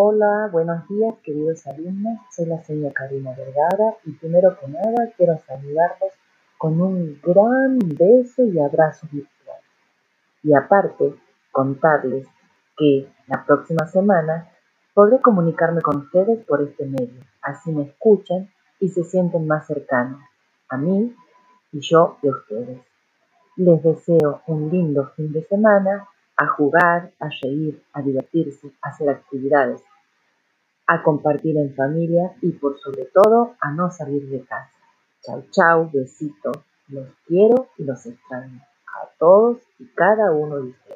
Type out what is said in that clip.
Hola, buenos días queridos alumnos. Soy la señora Karina Vergara y primero que nada quiero saludarlos con un gran beso y abrazo virtual. Y aparte, contarles que la próxima semana podré comunicarme con ustedes por este medio. Así me escuchan y se sienten más cercanos a mí y yo de ustedes. Les deseo un lindo fin de semana a jugar, a reír, a divertirse, a hacer actividades, a compartir en familia y por sobre todo a no salir de casa. Chau, chau, besito. Los quiero y los extraño. A todos y cada uno de ustedes.